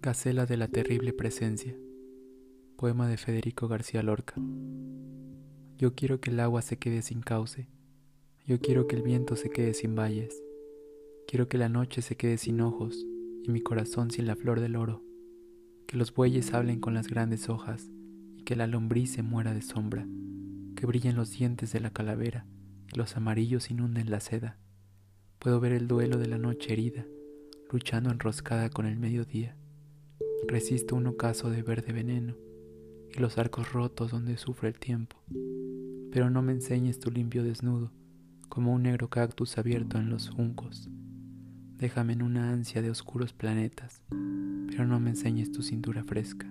Gacela de la terrible presencia. Poema de Federico García Lorca. Yo quiero que el agua se quede sin cauce. Yo quiero que el viento se quede sin valles. Quiero que la noche se quede sin ojos y mi corazón sin la flor del oro. Que los bueyes hablen con las grandes hojas y que la lombriz se muera de sombra. Que brillen los dientes de la calavera y los amarillos inunden la seda. Puedo ver el duelo de la noche herida, luchando enroscada con el mediodía Resisto un ocaso de verde veneno y los arcos rotos donde sufre el tiempo. Pero no me enseñes tu limpio desnudo, como un negro cactus abierto en los juncos. Déjame en una ansia de oscuros planetas, pero no me enseñes tu cintura fresca.